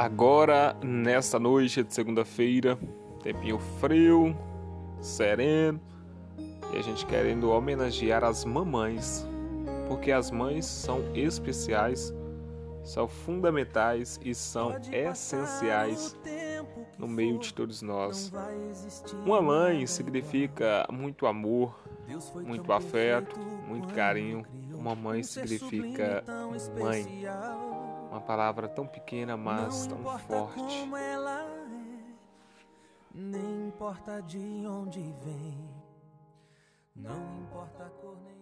Agora, nesta noite de segunda-feira, tempinho frio, sereno, e a gente querendo homenagear as mamães, porque as mães são especiais, são fundamentais e são essenciais no meio de todos nós. Uma mãe significa muito amor, muito afeto, muito carinho. Uma mãe significa mãe. Uma palavra tão pequena, mas tão forte. Nem importa de onde vem, não importa a cor nem